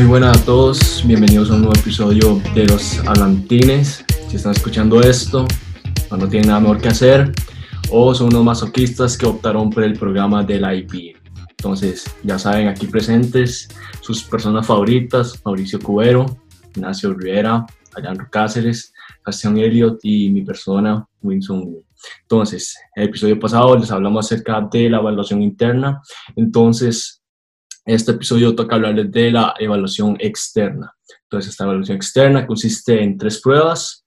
Muy buenas a todos, bienvenidos a un nuevo episodio de Los Alantines. Si están escuchando esto o no tienen nada mejor que hacer, o son unos masoquistas que optaron por el programa del IP. Entonces, ya saben, aquí presentes sus personas favoritas, Mauricio Cubero, Ignacio Rivera, Alejandro Cáceres, Sebastián Elliott y mi persona, Winston Entonces, el episodio pasado les hablamos acerca de la evaluación interna. Entonces, este episodio toca hablarles de la evaluación externa. Entonces, esta evaluación externa consiste en tres pruebas,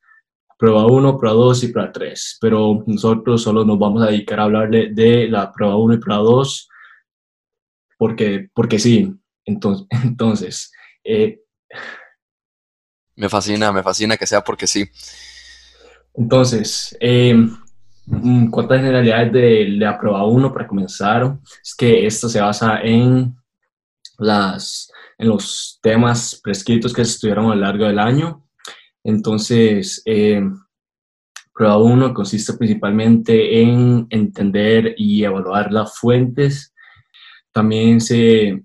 prueba 1, prueba 2 y prueba 3. Pero nosotros solo nos vamos a dedicar a hablarle de la prueba 1 y prueba 2 porque, porque sí. Entonces, entonces eh, me fascina, me fascina que sea porque sí. Entonces, eh, ¿cuántas generalidades de, la prueba 1 para comenzar? Es que esto se basa en, las, en los temas prescritos que se estudiaron a lo largo del año. Entonces, eh, prueba 1 consiste principalmente en entender y evaluar las fuentes. También se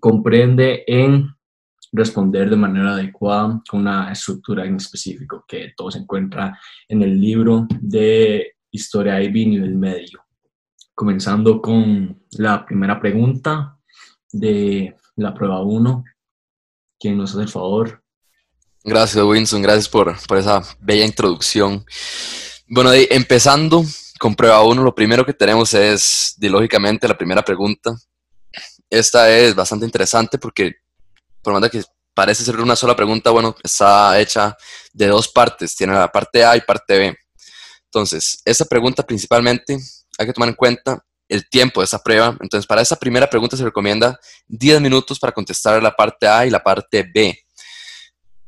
comprende en responder de manera adecuada con una estructura en específico, que todo se encuentra en el libro de Historia IB nivel medio. Comenzando con la primera pregunta de la prueba 1. ¿Quién nos hace el favor? Gracias, Winston. Gracias por, por esa bella introducción. Bueno, empezando con prueba 1, lo primero que tenemos es, lógicamente, la primera pregunta. Esta es bastante interesante porque por más de que parece ser una sola pregunta, bueno, está hecha de dos partes, tiene la parte A y parte B. Entonces, esta pregunta principalmente hay que tomar en cuenta el tiempo de esa prueba. Entonces, para esa primera pregunta se recomienda 10 minutos para contestar la parte A y la parte B.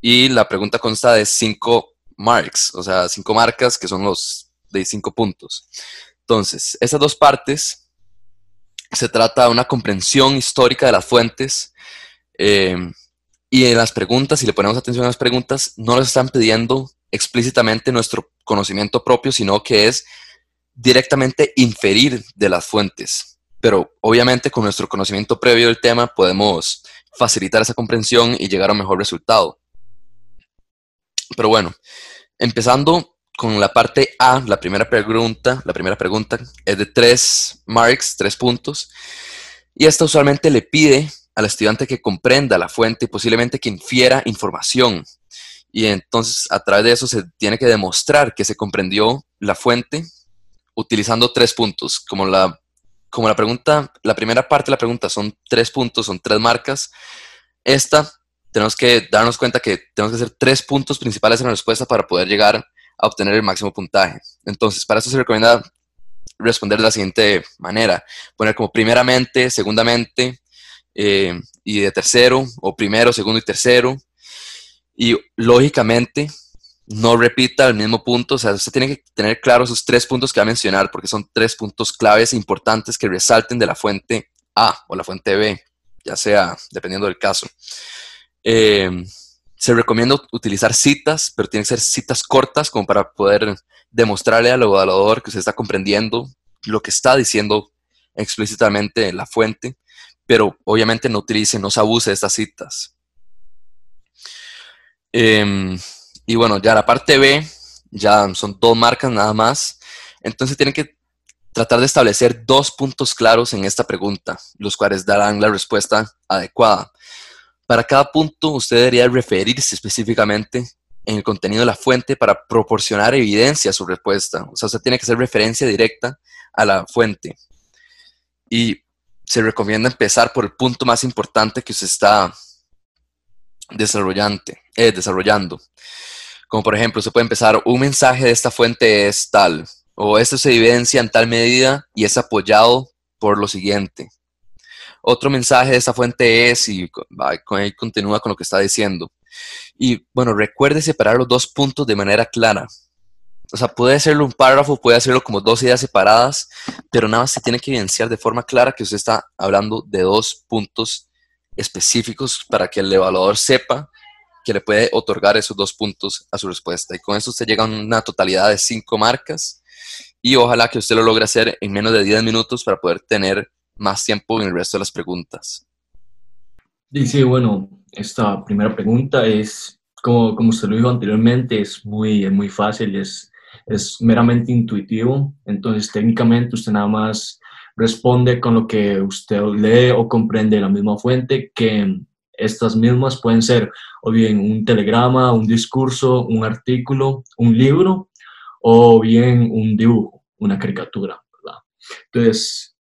Y la pregunta consta de 5 marks, o sea, 5 marcas que son los de 5 puntos. Entonces, esas dos partes se trata de una comprensión histórica de las fuentes, eh, y en las preguntas, si le ponemos atención a las preguntas, no nos están pidiendo explícitamente nuestro conocimiento propio, sino que es directamente inferir de las fuentes. Pero obviamente con nuestro conocimiento previo del tema podemos facilitar esa comprensión y llegar a un mejor resultado. Pero bueno, empezando con la parte A, la primera pregunta, la primera pregunta es de tres marks, tres puntos, y esta usualmente le pide al estudiante que comprenda la fuente y posiblemente que infiera información. Y entonces a través de eso se tiene que demostrar que se comprendió la fuente utilizando tres puntos. Como la, como la pregunta, la primera parte de la pregunta son tres puntos, son tres marcas. Esta tenemos que darnos cuenta que tenemos que hacer tres puntos principales en la respuesta para poder llegar a obtener el máximo puntaje. Entonces, para eso se recomienda responder de la siguiente manera. Poner como primeramente, segundamente, eh, y de tercero, o primero, segundo y tercero. Y lógicamente, no repita el mismo punto, o sea, usted tiene que tener claro esos tres puntos que va a mencionar, porque son tres puntos claves importantes que resalten de la fuente A o la fuente B, ya sea dependiendo del caso. Eh, se recomienda utilizar citas, pero tienen que ser citas cortas como para poder demostrarle al evaluador que usted está comprendiendo lo que está diciendo explícitamente la fuente pero obviamente no utilice, no se abuse de estas citas. Em, y bueno, ya la parte B, ya son dos marcas nada más. Entonces tienen que tratar de establecer dos puntos claros en esta pregunta, los cuales darán la respuesta adecuada. Para cada punto, usted debería referirse específicamente en el contenido de la fuente para proporcionar evidencia a su respuesta. O sea, usted tiene que hacer referencia directa a la fuente. Y se recomienda empezar por el punto más importante que usted está desarrollante, eh, desarrollando. Como por ejemplo, se puede empezar, un mensaje de esta fuente es tal, o esto se evidencia en tal medida y es apoyado por lo siguiente. Otro mensaje de esta fuente es, y ahí continúa con lo que está diciendo. Y bueno, recuerde separar los dos puntos de manera clara o sea, puede hacerlo un párrafo, puede hacerlo como dos ideas separadas, pero nada más se tiene que evidenciar de forma clara que usted está hablando de dos puntos específicos para que el evaluador sepa que le puede otorgar esos dos puntos a su respuesta. Y con eso usted llega a una totalidad de cinco marcas y ojalá que usted lo logre hacer en menos de 10 minutos para poder tener más tiempo en el resto de las preguntas. Sí, bueno, esta primera pregunta es, como, como usted lo dijo anteriormente, es muy, muy fácil, es, es meramente intuitivo. Entonces, técnicamente usted nada más responde con lo que usted lee o comprende de la misma fuente, que estas mismas pueden ser o bien un telegrama, un discurso, un artículo, un libro o bien un dibujo, una caricatura. ¿verdad? Entonces,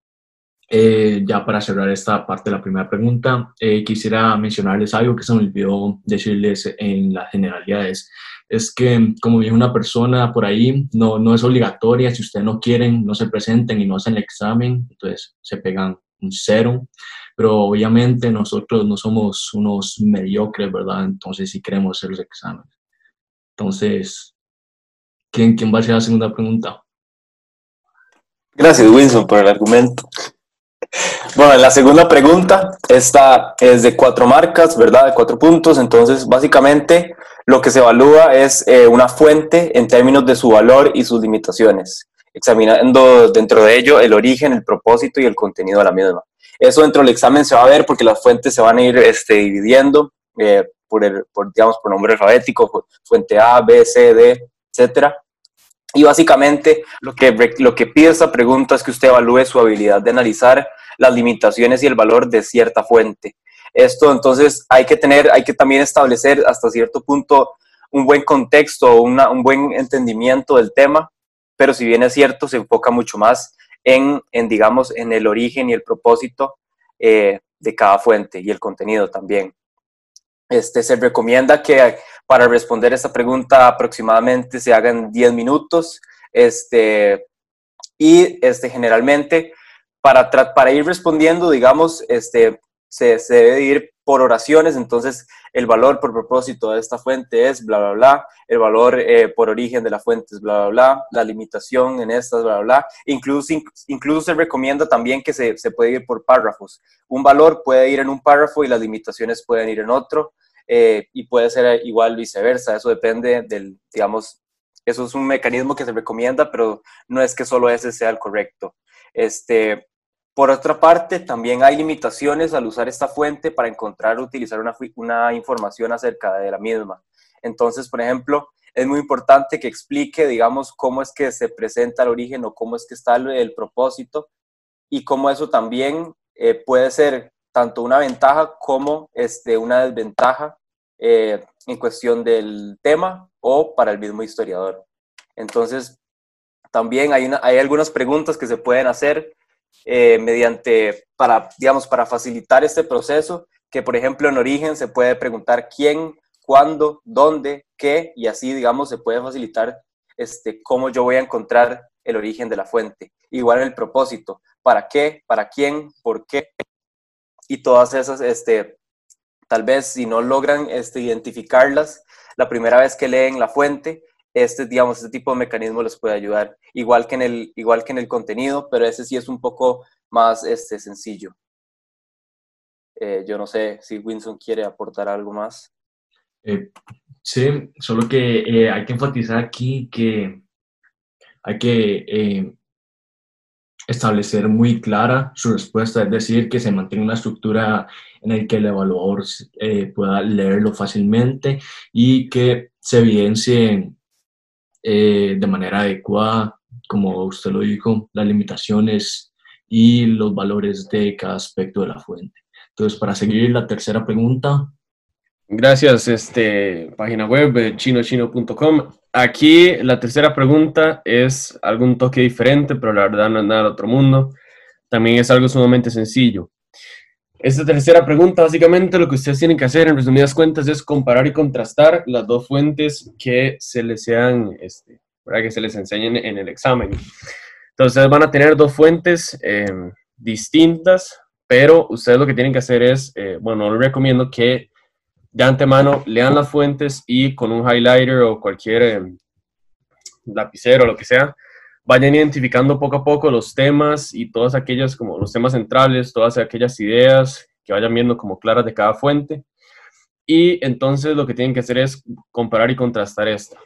eh, ya para cerrar esta parte de la primera pregunta, eh, quisiera mencionarles algo que se me olvidó decirles en las generalidades. Es que, como dijo una persona por ahí, no, no es obligatoria. Si ustedes no quieren, no se presenten y no hacen el examen, entonces se pegan un cero. Pero obviamente nosotros no somos unos mediocres, ¿verdad? Entonces sí queremos hacer los exámenes. Entonces, ¿quién, quién va a hacer la segunda pregunta? Gracias, Wilson, por el argumento. Bueno, la segunda pregunta, esta es de cuatro marcas, ¿verdad? De cuatro puntos. Entonces, básicamente, lo que se evalúa es eh, una fuente en términos de su valor y sus limitaciones, examinando dentro de ello el origen, el propósito y el contenido de la misma. Eso dentro del examen se va a ver porque las fuentes se van a ir este, dividiendo eh, por, el, por, digamos, por nombre alfabético, fuente A, B, C, D, etcétera. Y básicamente lo que, lo que pide esta pregunta es que usted evalúe su habilidad de analizar las limitaciones y el valor de cierta fuente. Esto entonces hay que tener, hay que también establecer hasta cierto punto un buen contexto, una, un buen entendimiento del tema, pero si bien es cierto, se enfoca mucho más en, digamos, en el origen y el propósito eh, de cada fuente y el contenido también. Este, se recomienda que para responder esta pregunta aproximadamente se hagan 10 minutos este, y este, generalmente para, para ir respondiendo, digamos, este, se, debe ir por oraciones, entonces el valor por propósito de esta fuente es bla, bla, bla, el valor eh, por origen de la fuente es bla, bla, bla, la limitación en estas, bla, bla, bla. Incluso, incluso se recomienda también que se, se puede ir por párrafos. Un valor puede ir en un párrafo y las limitaciones pueden ir en otro, eh, y puede ser igual viceversa, eso depende del, digamos, eso es un mecanismo que se recomienda, pero no es que solo ese sea el correcto. Este, por otra parte, también hay limitaciones al usar esta fuente para encontrar o utilizar una, información acerca de la misma. Entonces, por ejemplo, es muy importante que explique, digamos, cómo es que se presenta el origen o cómo es que está el, propósito y cómo eso también eh, puede ser tanto una ventaja como este, una desventaja eh, en cuestión del tema o para el mismo historiador. Entonces, también hay algunas preguntas que se pueden hacer eh, mediante, para, digamos, para facilitar este proceso, que por ejemplo en origen se puede preguntar quién, cuándo, dónde, qué, y así, digamos, se puede facilitar este, cómo yo voy a encontrar el origen de la fuente. Igual el propósito, para qué, para quién, por qué, y todas esas, este, tal vez si no logran este, identificarlas la primera vez que leen la fuente, este, digamos, este tipo de mecanismo les puede ayudar, igual que en el, igual que en el contenido, pero ese sí es un poco más este, sencillo. Eh, yo no sé si Winson quiere aportar algo más. Eh, sí, solo que eh, hay que enfatizar aquí que hay que establecer muy clara su respuesta, es decir, que se mantenga una estructura en la que el evaluador pueda leerlo fácilmente y que se evidencien eh, de manera adecuada, como usted lo dijo, las limitaciones y los valores de cada aspecto de la fuente. Entonces, para seguir la tercera pregunta. Gracias, este, página web chinochino.com. Aquí la tercera pregunta es algún toque diferente, pero la verdad no es nada del otro mundo. También es algo sumamente sencillo. Esta tercera pregunta, básicamente lo que ustedes tienen que hacer en resumidas cuentas es comparar y contrastar las dos fuentes que se les sean, este, que se les enseñen en el examen. Entonces van a tener dos fuentes em, distintas, pero ustedes lo que tienen que hacer es, eh, bueno, les recomiendo que de antemano lean las fuentes y con un highlighter o cualquier em, lapicero o lo que sea, vayan identificando poco a poco los temas y todas aquellas, como los temas centrales, todas aquellas ideas que vayan viendo como claras de cada fuente. Y entonces lo que tienen que hacer es comparar y contrastar esta.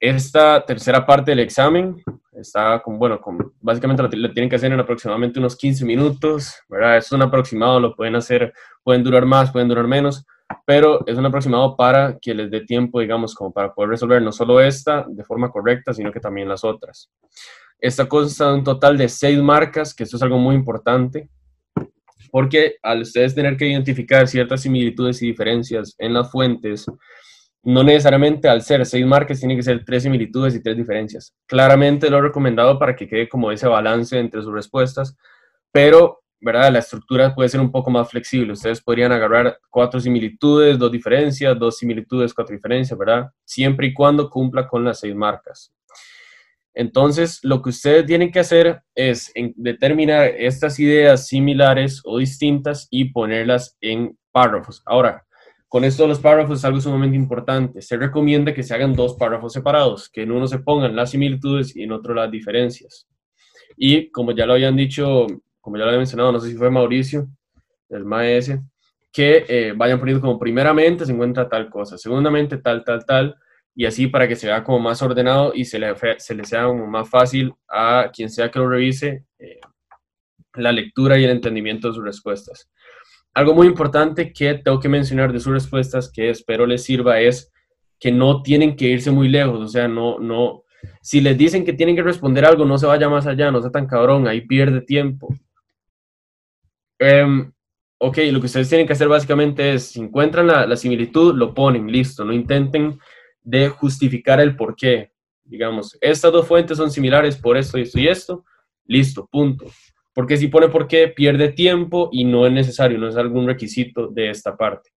Esta tercera parte del examen está con, bueno, con, básicamente lo, tienen que hacer en aproximadamente unos 15 minutos, ¿verdad? Es un aproximado, lo pueden hacer, pueden durar más, pueden durar menos, pero es un aproximado para que les dé tiempo, digamos, como para poder resolver no solo esta de forma correcta, sino que también las otras. Esta consta de un total de seis marcas, que esto es algo muy importante, porque al ustedes tener que identificar ciertas similitudes y diferencias en las fuentes, no necesariamente al ser seis marcas tiene que ser tres similitudes y tres diferencias. Claramente lo he recomendado para que quede como ese balance entre sus respuestas, pero ¿verdad? La estructura puede ser un poco más flexible. Ustedes podrían agarrar cuatro similitudes, dos diferencias, dos similitudes, cuatro diferencias, ¿verdad? Siempre y cuando cumpla con las seis marcas. Entonces, lo que ustedes tienen que hacer es determinar estas ideas similares o distintas y ponerlas en párrafos. Ahora, con esto de los párrafos es algo sumamente importante. Se recomienda que se hagan dos párrafos separados, que en uno se pongan las similitudes y en otro las diferencias. Y como ya lo habían dicho, como ya lo había mencionado, no sé si fue Mauricio, del MAES, que eh, vayan poniendo como primeramente se encuentra tal cosa, segundamente tal, tal, tal, y así para que se vea como más ordenado y se le, se le sea como más fácil a quien sea que lo revise eh, la lectura y el entendimiento de sus respuestas. Algo muy importante que tengo que mencionar de sus respuestas que espero les sirva es que no tienen que irse muy lejos, o sea, no, no, si les dicen que tienen que responder algo, no se vaya más allá, no sea tan cabrón, ahí pierde tiempo. Um, ok, lo que ustedes tienen que hacer básicamente es, si encuentran la, la similitud, lo ponen, listo, no intenten de justificar el por qué. Digamos, estas dos fuentes son similares por esto y esto y esto. Listo, punto. Porque si pone por qué, pierde tiempo y no es necesario, no es algún requisito de esta parte.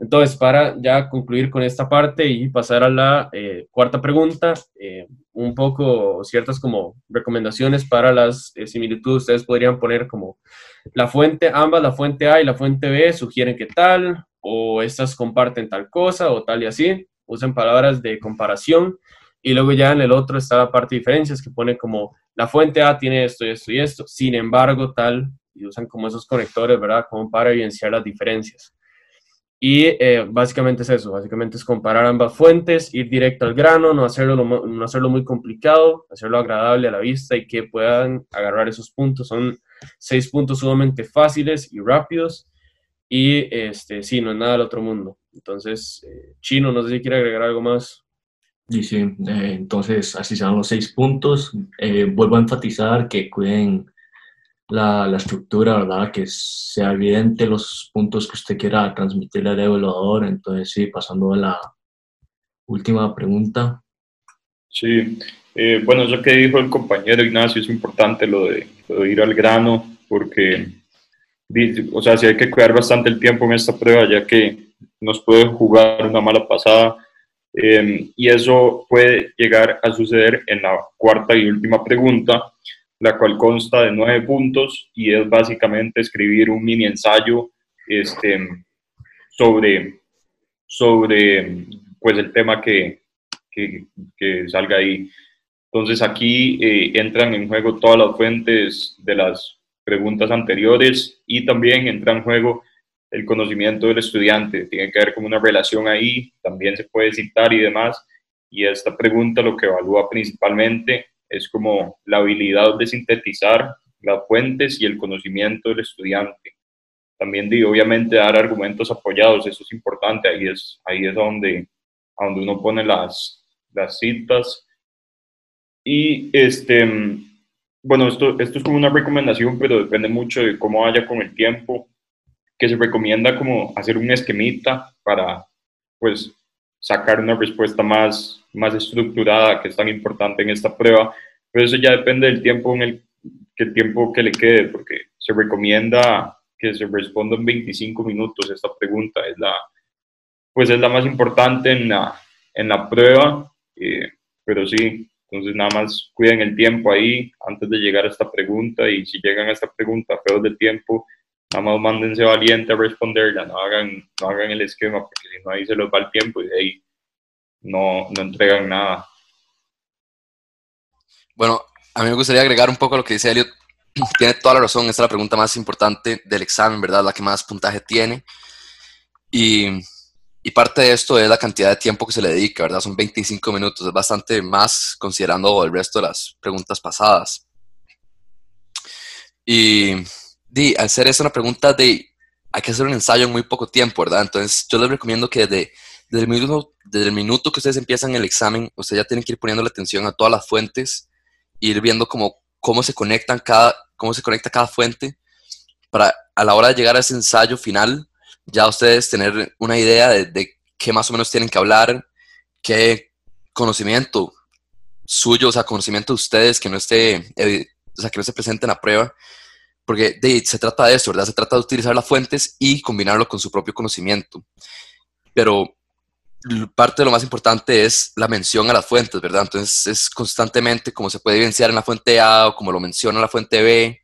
Entonces, para ya concluir con esta parte y pasar a la eh, cuarta pregunta, eh, un poco ciertas como recomendaciones para las eh, similitudes, ustedes podrían poner como la fuente, ambas, la fuente A y la fuente B sugieren que tal, o estas comparten tal cosa, o tal y así usen palabras de comparación y luego ya en el otro está la parte de diferencias que pone como la fuente A tiene esto y esto y esto, sin embargo tal, y usan como esos conectores, ¿verdad? Como para evidenciar las diferencias. Y eh, básicamente es eso, básicamente es comparar ambas fuentes, ir directo al grano, no hacerlo, no hacerlo muy complicado, hacerlo agradable a la vista y que puedan agarrar esos puntos. Son seis puntos sumamente fáciles y rápidos y este, sí, no es nada del otro mundo. Entonces, eh, Chino, no sé si quiere agregar algo más. Sí, sí, eh, entonces así serán los seis puntos. Eh, vuelvo a enfatizar que cuiden la, la, estructura, ¿verdad? Que sea evidente los puntos que usted quiera transmitirle al evaluador. Entonces, sí, pasando a la última pregunta. Sí, bueno, eso que dijo el compañero Ignacio es importante, lo de, lo de ir al grano, porque, o sea, sí hay que cuidar bastante el tiempo en esta prueba, ya que nos puede jugar una mala pasada em, y eso puede llegar a suceder en la cuarta y última pregunta, la cual consta de nueve puntos y es básicamente escribir un mini ensayo este, sobre, sobre pues, el tema que, que, salga ahí. Entonces aquí eh, entran en juego todas las fuentes de las preguntas anteriores y también entra en juego el conocimiento del estudiante. Tiene que haber como una relación ahí, también se puede citar y demás. Y esta pregunta lo que evalúa principalmente es como la habilidad de sintetizar las fuentes y el conocimiento del estudiante. También digo, obviamente dar argumentos apoyados, eso es importante, ahí es, ahí es donde, donde uno pone las, las citas. Y este, bueno, esto, esto es como una recomendación, pero depende mucho de cómo vaya con el tiempo que se recomienda como hacer un esquemita para pues sacar una respuesta más, más estructurada que es tan importante en esta prueba, pero eso ya depende del tiempo en el que tiempo que le quede, porque se recomienda que se responda en 25 minutos esta pregunta, es la, pues es la más importante en la, en la prueba, eh, pero sí, entonces nada más cuiden el tiempo ahí antes de llegar a esta pregunta y si llegan a esta pregunta feos del tiempo, nada más mándense valiente a responderla, no hagan, no hagan el esquema, porque si no ahí se los va el tiempo y de ahí no, no entregan nada. Bueno, a mí me gustaría agregar un poco a lo que dice Elliot. Tiene toda la razón, esta es la pregunta más importante del examen, ¿verdad? La que más puntaje tiene. Y, y parte de esto es la cantidad de tiempo que se le dedica, ¿verdad? Son 25 minutos, es bastante más considerando el resto de las preguntas pasadas. Y di, al ser esa una pregunta de hay que hacer un ensayo en muy poco tiempo, ¿verdad? Entonces yo les recomiendo que desde, el minuto, desde el minuto que ustedes empiezan el examen, ustedes ya tienen que ir poniendo la atención a todas las fuentes, ir viendo cómo, cómo se conectan cada, cómo se conecta cada fuente, para a la hora de llegar a ese ensayo final, ya ustedes tener una idea de, de qué más o menos tienen que hablar, qué conocimiento suyo, o sea, conocimiento de ustedes que no esté, o sea, que no se presente en la prueba, porque se trata de eso, ¿verdad? Se trata de utilizar las fuentes y combinarlo con su propio conocimiento. Pero parte de lo más importante es la mención a las fuentes, ¿verdad? Entonces es constantemente como se puede evidenciar en la fuente A o como lo menciona la fuente B,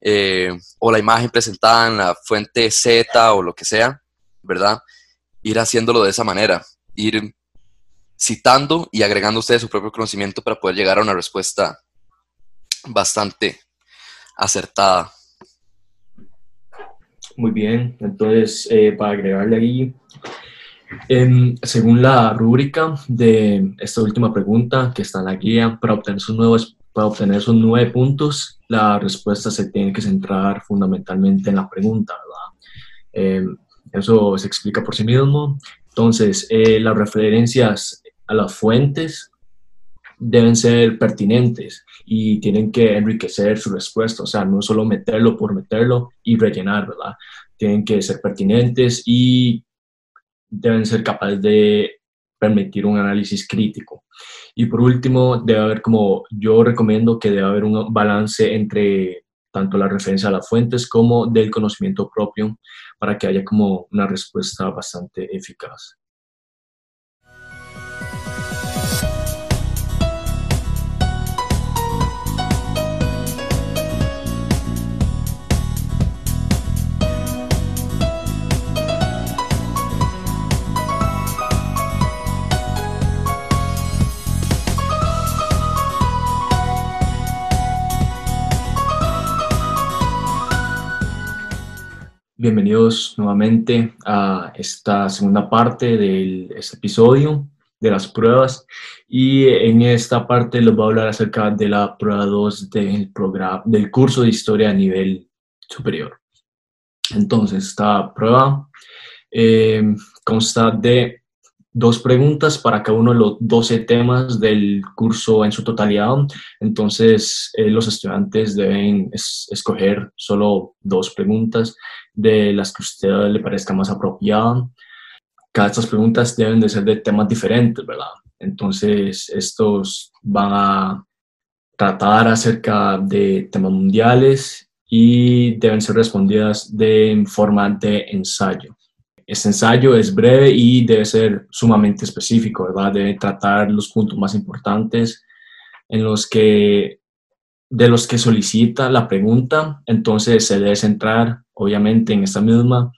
eh, o la imagen presentada en la fuente Z o lo que sea, ¿verdad? Ir haciéndolo de esa manera, ir citando y agregando ustedes su propio conocimiento para poder llegar a una respuesta bastante acertada. Muy bien, entonces eh, para agregarle ahí, em, según la rúbrica de esta última pregunta que está en la guía, para obtener sus, nuevos, para obtener sus nueve puntos, la respuesta se tiene que centrar fundamentalmente en la pregunta, ¿verdad? Em, eso se explica por sí mismo. Entonces, eh, las referencias a las fuentes deben ser pertinentes y tienen que enriquecer su respuesta, o sea, no solo meterlo por meterlo y rellenar, ¿verdad? Tienen que ser pertinentes y deben ser capaces de permitir un análisis crítico. Y por último, debe haber como yo recomiendo que debe haber un balance entre tanto la referencia a las fuentes como del conocimiento propio para que haya como una respuesta bastante eficaz. Bienvenidos nuevamente a esta segunda parte de este episodio de las pruebas y en esta parte les voy a hablar acerca de la prueba 2 del, programa, del curso de historia a nivel superior. Entonces, esta prueba eh, consta de dos preguntas para cada uno de los 12 temas del curso en su totalidad. Entonces, eh, los estudiantes deben escoger solo dos preguntas de las que a usted le parezca más apropiada. Cada estas preguntas deben de ser de temas diferentes, ¿verdad? Entonces, estos van a tratar acerca de temas mundiales y deben ser respondidas de forma de ensayo. Este ensayo es breve y debe ser sumamente específico, ¿verdad? Debe tratar los puntos más importantes en los que, de los que solicita la pregunta, entonces se debe centrar, obviamente, en esta misma.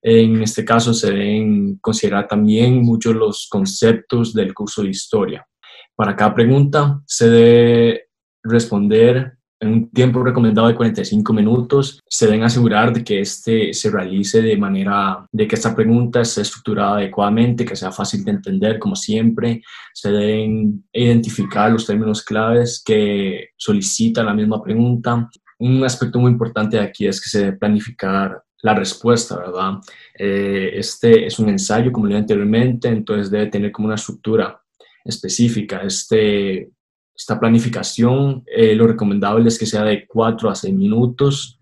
En este caso se deben considerar también muchos los conceptos del curso de historia. Para cada pregunta se debe responder en un tiempo recomendado de 45 minutos, se deben asegurar de que este se realice de manera, de que esta pregunta esté estructurada adecuadamente, que sea fácil de entender, como siempre. Se deben identificar los términos claves que solicita la misma pregunta. Un aspecto muy importante aquí es que se debe planificar la respuesta, ¿verdad? Eh, este es un ensayo, como le dije anteriormente, entonces debe tener como una estructura específica. Este esta planificación, eh, lo recomendable es que sea de 4 a 6 minutos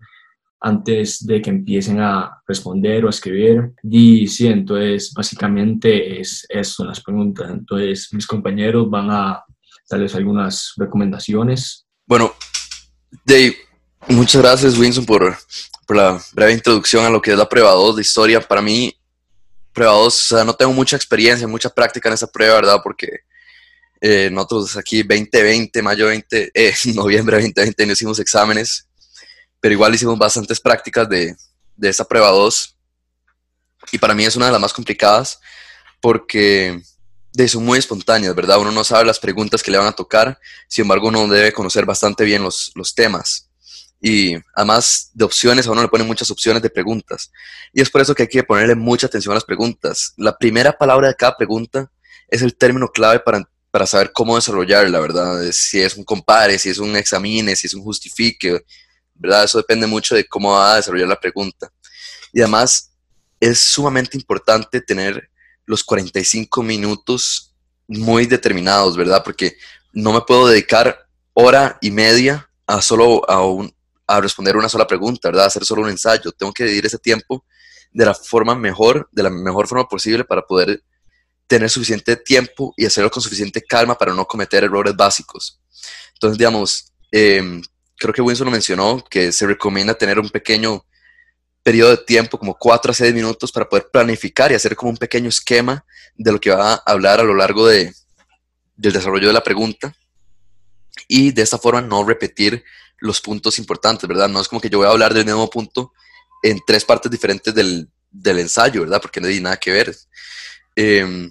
antes de que empiecen a responder o a escribir. Y sí, entonces básicamente es eso, las preguntas. Entonces mis compañeros van a darles algunas recomendaciones. Bueno, Dave, muchas gracias Winston por, por la breve introducción a lo que es la prueba 2 de historia. Para mí, prueba 2, o sea, no tengo mucha experiencia, mucha práctica en esa prueba, ¿verdad? Porque eh, nosotros aquí 2020, mayo 20, eh, noviembre 2020 no hicimos exámenes, pero igual hicimos bastantes prácticas de, de esta prueba 2. Y para mí es una de las más complicadas porque de, son muy espontáneas, ¿verdad? Uno no sabe las preguntas que le van a tocar, sin embargo uno debe conocer bastante bien los, los temas. Y además de opciones, a uno le ponen muchas opciones de preguntas. Y es por eso que hay que ponerle mucha atención a las preguntas. La primera palabra de cada pregunta es el término clave para para saber cómo desarrollar, la verdad. Si es un compare, si es un examine, si es un justifique, ¿verdad? Eso depende mucho de cómo va a desarrollar la pregunta. Y además es sumamente importante tener los 45 minutos muy determinados, ¿verdad? Porque no me puedo dedicar hora y media a solo a, un, a responder una sola pregunta, ¿verdad? A hacer solo un ensayo. Tengo que dividir ese tiempo de la forma mejor, de la mejor forma posible para poder tener suficiente tiempo y hacerlo con suficiente calma para no cometer errores básicos. Entonces, digamos, em, creo que Winston lo mencionó, que se recomienda tener un pequeño periodo de tiempo, como 4 a 6 minutos, para poder planificar y hacer como un pequeño esquema de lo que va a hablar a lo largo de, del desarrollo de la pregunta. Y de esta forma no repetir los puntos importantes, ¿verdad? No es como que yo voy a hablar del mismo punto en tres partes diferentes del, del ensayo, ¿verdad? Porque no hay nada que ver. Em,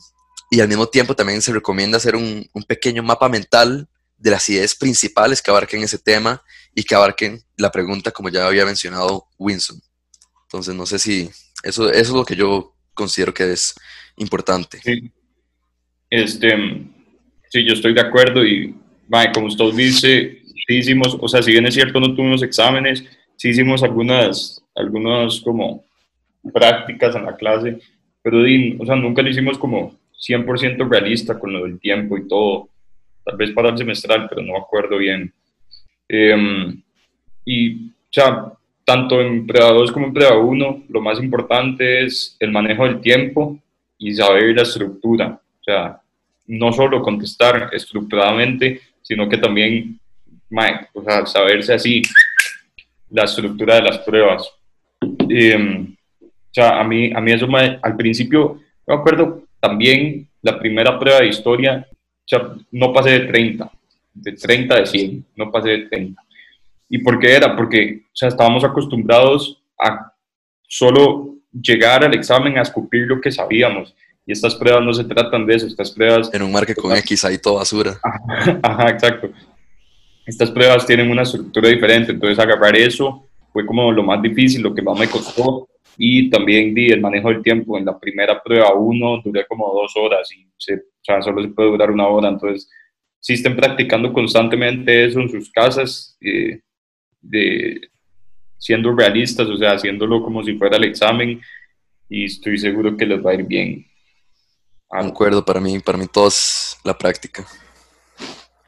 y al mismo tiempo también se recomienda hacer un, un, pequeño mapa mental de las ideas principales que abarquen ese tema y que abarquen la pregunta como ya había mencionado Winston. Entonces, no sé si eso, eso es lo que yo considero que es importante. Sí, este, sí yo estoy de acuerdo y como usted dice, sí hicimos, o sea, si bien es cierto no tuvimos exámenes, sí hicimos algunas, algunas como prácticas en la clase, pero o sea, nunca lo hicimos como 100% realista con lo del tiempo y todo, tal vez para el semestral, pero no me acuerdo bien. Eh, y, o sea, tanto en Preda 2 como en Preda 1, lo más importante es el manejo del tiempo y saber la estructura. O sea, no solo contestar estructuradamente, sino que también o sea, saberse así la estructura de las pruebas. Em, o sea, a mí, a mí eso me, al principio, me acuerdo también la primera prueba de historia, o sea, no pasé de 30, de 30 de 100, no pasé de 30. ¿Y por qué era? Porque o sea, estábamos acostumbrados a solo llegar al examen a escupir lo que sabíamos. Y estas pruebas no se tratan de eso, estas pruebas... En un marque con X ahí todo basura. Ajá, exacto. Estas pruebas tienen una estructura diferente, entonces agarrar eso fue como lo más difícil, lo que más me costó. Y también di el manejo del tiempo. En la primera prueba uno duré como dos horas y se, o sea, solo se puede durar una hora. Entonces, si estén practicando constantemente eso en sus casas, eh, de, siendo realistas, o sea, haciéndolo como si fuera el examen, y estoy seguro que les va a ir bien. Concuerdo, para mí, para mí todo es la práctica.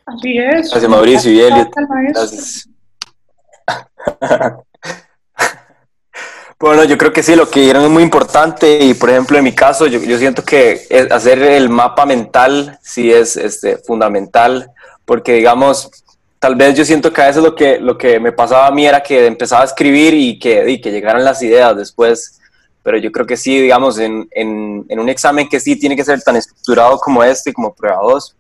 Así es. Gracias, Mauricio y Elliot. Gracias. Bueno, yo creo que sí, lo que dieron es muy importante y, por ejemplo, en mi caso, yo, yo siento que hacer el mapa mental sí es este, fundamental, porque, digamos, tal vez yo siento que a veces lo que, lo que me pasaba a mí era que empezaba a escribir y que, y que llegaran las ideas después pero yo creo que sí, digamos, en, en, en, un examen que sí tiene que ser tan estructurado como este, como prueba 2,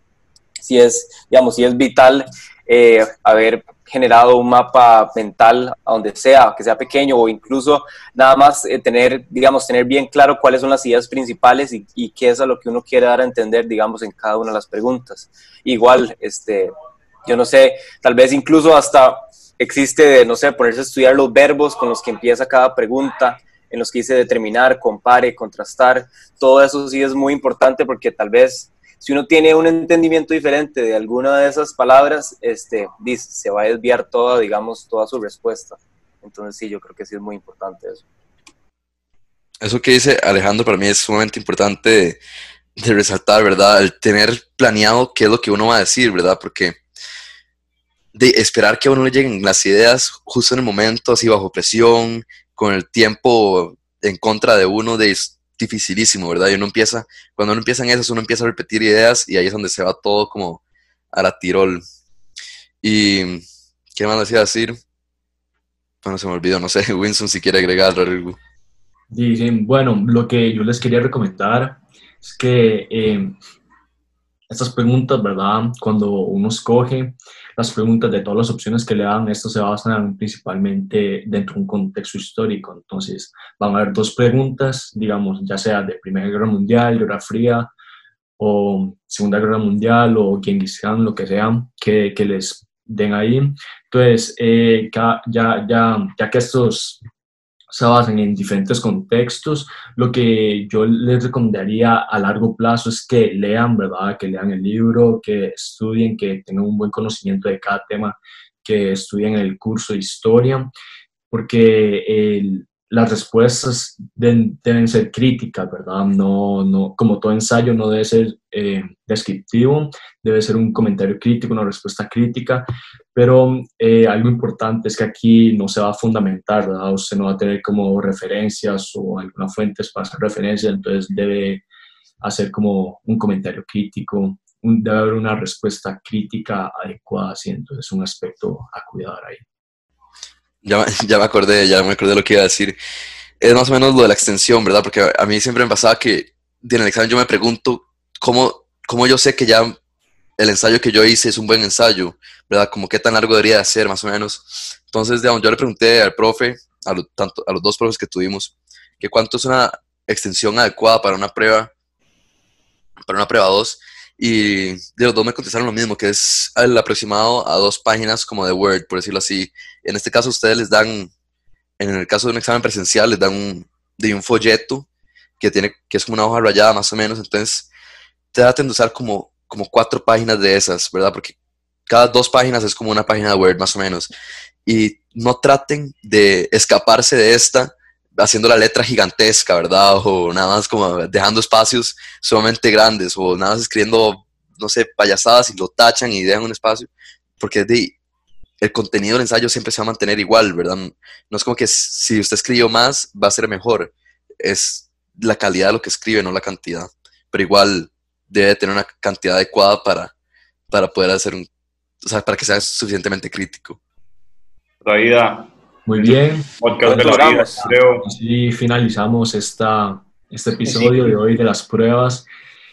sí es, digamos, sí es vital eh, haber generado un mapa mental a donde sea, que sea pequeño o incluso nada más eh, tener, digamos, tener bien claro cuáles son las ideas principales y, y, qué es a lo que uno quiere dar a entender, digamos, en cada una de las preguntas. Igual, este, yo no sé, tal vez incluso hasta existe, no sé, ponerse a estudiar los verbos con los que empieza cada pregunta, en los que dice determinar, compare, contrastar, todo eso sí es muy importante porque tal vez si uno tiene un entendimiento diferente de alguna de esas palabras, este, dice, se va a desviar toda, digamos, toda su respuesta. Entonces sí, yo creo que sí es muy importante eso. Eso que dice Alejandro para mí es sumamente importante de, de resaltar, ¿verdad? El tener planeado qué es lo que uno va a decir, ¿verdad? Porque de esperar que a uno le lleguen las ideas justo en el momento, así bajo presión, con el tiempo en contra de uno de, dificilísimo, ¿verdad? Y uno empieza, cuando uno empieza en eso, uno empieza a repetir ideas y ahí es donde se va todo como a la tirol. Y, ¿qué más decía decir? Bueno, se me olvidó, no sé, Winston, si quiere agregar algo. Dicen, bueno, lo que yo les quería recomendar es que eh, estas preguntas, ¿verdad? Cuando uno escoge las preguntas de todas las opciones que le dan, esto se basan principalmente dentro de un contexto histórico. Entonces, van a haber dos preguntas, digamos, ya sea de Primera Guerra Mundial, Guerra Fría, o Segunda Guerra Mundial, o Khan, lo que sea, que, que les den ahí. Entonces, eh, ya, ya, ya que estos se basan en diferentes contextos. Lo que yo les recomendaría a largo plazo es que lean, ¿verdad? Que lean el libro, que estudien, que tengan un buen conocimiento de cada tema que estudien en el curso de historia, porque el, las respuestas deben, deben, ser críticas, ¿verdad? No, no, como todo ensayo no debe ser eh, descriptivo, debe ser un comentario crítico, una respuesta crítica, pero eh, algo importante es que aquí no se va a fundamentar, ¿verdad? Usted no va a tener como referencias o alguna fuentes para hacer referencias, entonces debe hacer como un comentario crítico, debe haber una respuesta crítica adecuada, ¿sí? entonces es un aspecto a cuidar ahí. Ya, ya me acordé, ya me acordé lo que iba a decir. Es más o menos lo de la extensión, ¿verdad? Porque a mí siempre me pasaba que en el examen yo me pregunto cómo, cómo yo sé que ya el ensayo que yo hice es un buen ensayo, ¿verdad? Como qué tan largo debería de ser, más o menos. Entonces, digamos, yo le pregunté al profe, a, tanto, a los dos profes que tuvimos, que cuánto es una extensión adecuada para una prueba, para una prueba 2, y de los dos me contestaron lo mismo, que es el aproximado a dos páginas como de Word, por decirlo así. En este caso ustedes les dan, en el caso de un examen presencial, les dan un, de un folleto que, tiene, que es como una hoja rayada más o menos, entonces traten de usar como, como cuatro páginas de esas, ¿verdad? Porque cada dos páginas es como una página de Word más o menos. Y no traten de escaparse de esta haciendo la letra gigantesca, ¿verdad? O nada más como dejando espacios sumamente grandes, o nada más escribiendo, no sé, payasadas y lo tachan y dejan un espacio, porque el contenido del ensayo siempre se va a mantener igual, ¿verdad? No es como que si usted escribió más, va a ser mejor. Es la calidad de lo que escribe, no la cantidad. Pero igual debe tener una cantidad adecuada para, para poder hacer un, o sea, para que sea suficientemente crítico. Raida, muy bien. Así finalizamos esta, este episodio de hoy de las pruebas.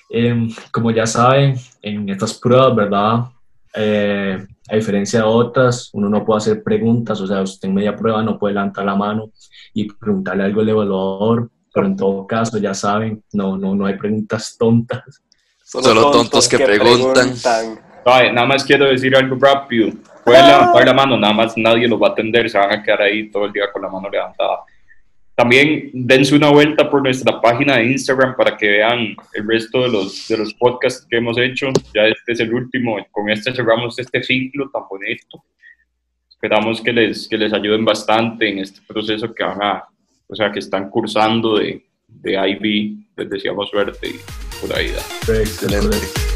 Em, como ya saben, en estas pruebas, ¿verdad? Eh, a diferencia de otras, uno no puede hacer preguntas, o sea, usted en media prueba no puede levantar la mano y preguntarle algo al evaluador, pero en todo caso, ya saben, no, no, no hay preguntas tontas. Solo, tontos, que, preguntan. nada más quiero decir algo rápido. Pueden levantar la mano, nada más nadie los va a atender, se van a quedar ahí todo el día con la mano levantada. También dense una vuelta por nuestra página de Instagram para que vean el resto de los, de los podcasts que hemos hecho. Ya este es el último, con este cerramos este ciclo tan bonito. Esperamos que les, que les ayuden bastante en este proceso que van a, o sea, que están cursando de, de IB. Les deseamos suerte y Excelente.